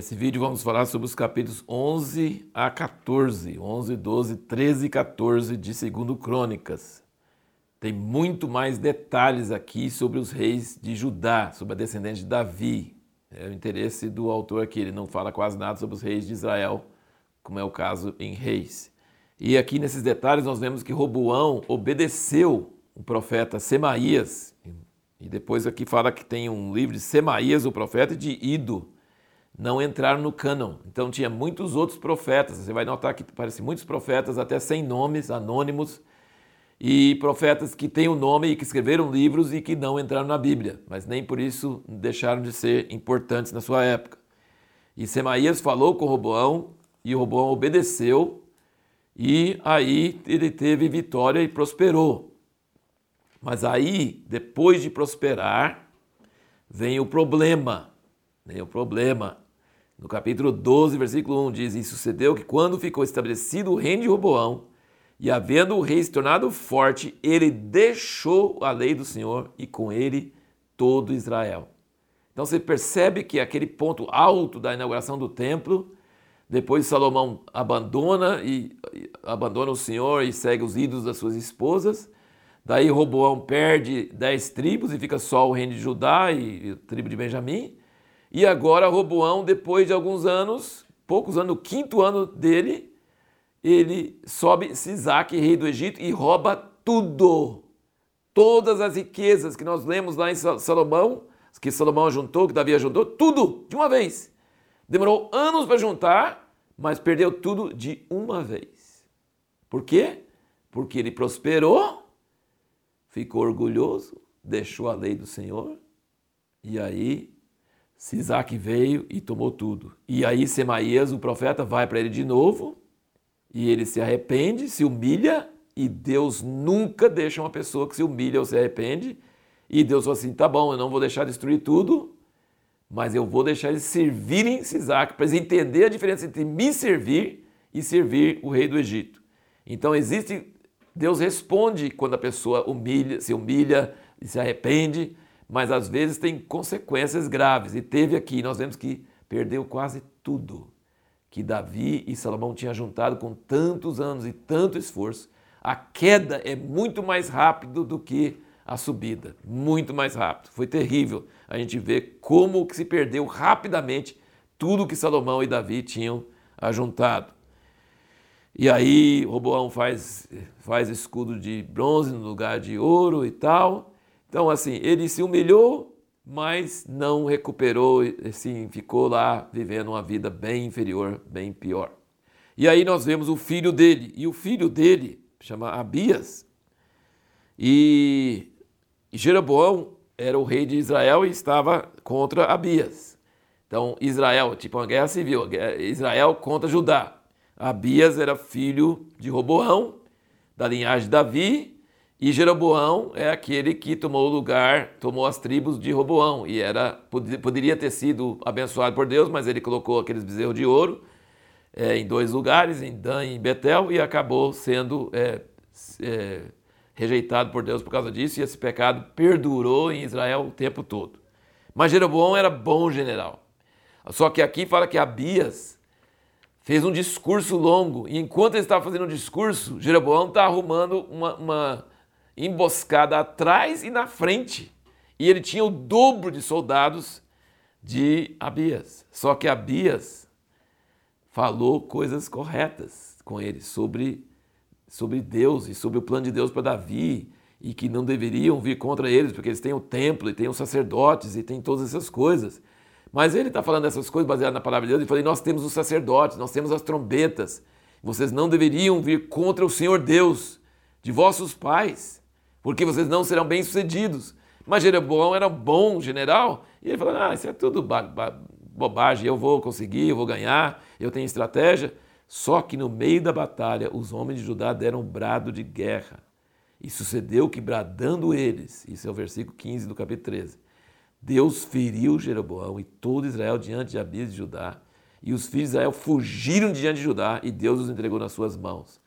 Nesse vídeo vamos falar sobre os capítulos 11 a 14, 11, 12, 13 e 14 de 2 Crônicas. Tem muito mais detalhes aqui sobre os reis de Judá, sobre a descendente de Davi. É o interesse do autor aqui, ele não fala quase nada sobre os reis de Israel, como é o caso em Reis. E aqui nesses detalhes nós vemos que Roboão obedeceu o profeta Semaías, e depois aqui fala que tem um livro de Semaías, o profeta, e de Ido, não entraram no cânon. Então tinha muitos outros profetas. Você vai notar que parecem muitos profetas, até sem nomes, anônimos, e profetas que têm o um nome e que escreveram livros e que não entraram na Bíblia, mas nem por isso deixaram de ser importantes na sua época. E Semaías falou com Roboão, e Roboão obedeceu, e aí ele teve vitória e prosperou. Mas aí, depois de prosperar, vem o problema. Vem o problema. No capítulo 12, versículo 1 diz: E sucedeu que quando ficou estabelecido o reino de Roboão, e havendo o rei se tornado forte, ele deixou a lei do Senhor e com ele todo Israel. Então você percebe que aquele ponto alto da inauguração do templo, depois Salomão abandona e abandona o Senhor e segue os ídolos das suas esposas. Daí Roboão perde dez tribos e fica só o reino de Judá e a tribo de Benjamim. E agora Roboão, depois de alguns anos, poucos anos, no quinto ano dele, ele sobe Sisaque, rei do Egito, e rouba tudo. Todas as riquezas que nós lemos lá em Salomão, que Salomão juntou, que Davi juntou, tudo de uma vez. Demorou anos para juntar, mas perdeu tudo de uma vez. Por quê? Porque ele prosperou, ficou orgulhoso, deixou a lei do Senhor, e aí Sisaque veio e tomou tudo. E aí Semaías, o profeta, vai para ele de novo e ele se arrepende, se humilha e Deus nunca deixa uma pessoa que se humilha ou se arrepende. E Deus falou assim: tá bom, eu não vou deixar destruir tudo, mas eu vou deixar eles servirem Sisaque para eles entenderem a diferença entre me servir e servir o rei do Egito. Então existe, Deus responde quando a pessoa humilha, se humilha e se arrepende mas às vezes tem consequências graves. E teve aqui, nós vemos que perdeu quase tudo que Davi e Salomão tinham juntado com tantos anos e tanto esforço. A queda é muito mais rápido do que a subida, muito mais rápido. Foi terrível a gente ver como que se perdeu rapidamente tudo que Salomão e Davi tinham ajuntado. E aí Roboão faz, faz escudo de bronze no lugar de ouro e tal. Então, assim, ele se humilhou, mas não recuperou, assim, ficou lá vivendo uma vida bem inferior, bem pior. E aí nós vemos o filho dele, e o filho dele chama Abias, e Jeroboão era o rei de Israel e estava contra Abias. Então, Israel, tipo uma guerra civil, Israel contra Judá. Abias era filho de Roboão, da linhagem de Davi, e Jeroboão é aquele que tomou o lugar, tomou as tribos de Roboão e era poderia ter sido abençoado por Deus, mas ele colocou aqueles bezerros de ouro é, em dois lugares, em Dan e em Betel, e acabou sendo é, é, rejeitado por Deus por causa disso, e esse pecado perdurou em Israel o tempo todo. Mas Jeroboão era bom general. Só que aqui fala que Abias fez um discurso longo, e enquanto ele estava fazendo um discurso, Jeroboão está arrumando uma, uma emboscada atrás e na frente. E ele tinha o dobro de soldados de Abias. Só que Abias falou coisas corretas com ele sobre, sobre Deus e sobre o plano de Deus para Davi e que não deveriam vir contra eles, porque eles têm o templo e têm os sacerdotes e têm todas essas coisas. Mas ele está falando essas coisas baseadas na palavra de Deus e falei: nós temos os sacerdotes, nós temos as trombetas. Vocês não deveriam vir contra o Senhor Deus de vossos pais porque vocês não serão bem-sucedidos. Mas Jeroboão era um bom general, e ele falou: Ah, isso é tudo bobagem, eu vou conseguir, eu vou ganhar, eu tenho estratégia. Só que no meio da batalha, os homens de Judá deram um brado de guerra. E sucedeu que, bradando eles, isso é o versículo 15 do capítulo 13, Deus feriu Jeroboão e todo Israel diante de Abias de Judá. E os filhos de Israel fugiram diante de Judá e Deus os entregou nas suas mãos.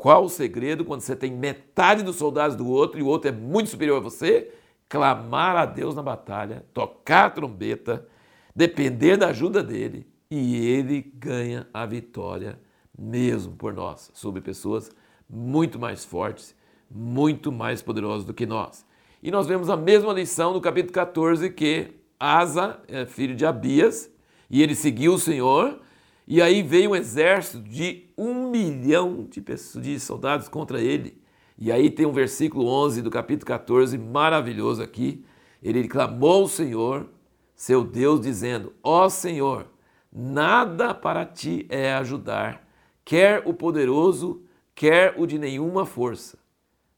Qual o segredo quando você tem metade dos soldados do outro e o outro é muito superior a você? Clamar a Deus na batalha, tocar a trombeta, depender da ajuda dele e ele ganha a vitória mesmo por nós, sobre pessoas muito mais fortes, muito mais poderosas do que nós. E nós vemos a mesma lição no capítulo 14 que Asa é filho de Abias e ele seguiu o Senhor. E aí veio um exército de um milhão de, pessoas, de soldados contra ele. E aí tem um versículo 11 do capítulo 14 maravilhoso aqui. Ele clamou ao Senhor, seu Deus, dizendo: Ó oh, Senhor, nada para ti é ajudar, quer o poderoso, quer o de nenhuma força.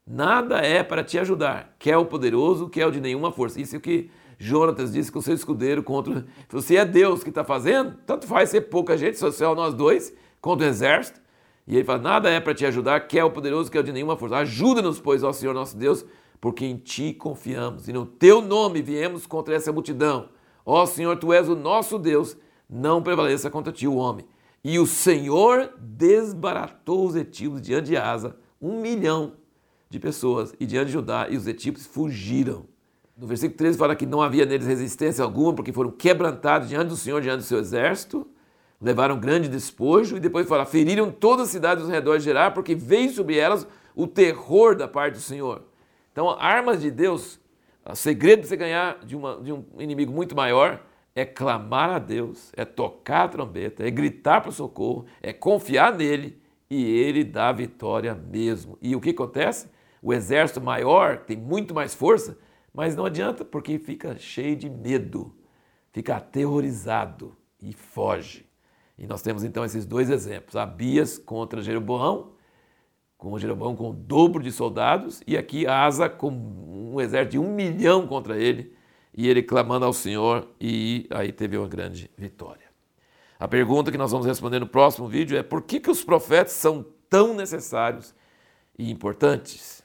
Nada é para te ajudar, quer o poderoso, quer o de nenhuma força. Isso é o que Jonatas disse com seu escudeiro contra. Se é Deus que está fazendo, tanto faz ser pouca gente, social nós dois, contra o exército. E ele fala: nada é para te ajudar, quer o poderoso, quer o de nenhuma força. Ajuda-nos, pois, ó Senhor nosso Deus, porque em ti confiamos e no teu nome viemos contra essa multidão. Ó Senhor, tu és o nosso Deus, não prevaleça contra ti o homem. E o Senhor desbaratou os etíopes diante de Asa, um milhão de pessoas, e diante de Judá, e os etíopes fugiram. No versículo 13 fala que não havia neles resistência alguma, porque foram quebrantados diante do Senhor, diante do seu exército, levaram grande despojo, e depois fala, feriram todas as cidades ao redor de Gerar, porque veio sobre elas o terror da parte do Senhor. Então, armas de Deus, o segredo de você ganhar de, uma, de um inimigo muito maior é clamar a Deus, é tocar a trombeta, é gritar para o socorro, é confiar nele e ele dá vitória mesmo. E o que acontece? O exército maior tem muito mais força, mas não adianta porque fica cheio de medo, fica aterrorizado e foge. E nós temos então esses dois exemplos: Abias contra Jeroboão, com Jeroboão com o dobro de soldados, e aqui Asa com um exército de um milhão contra ele, e ele clamando ao Senhor, e aí teve uma grande vitória. A pergunta que nós vamos responder no próximo vídeo é por que, que os profetas são tão necessários e importantes?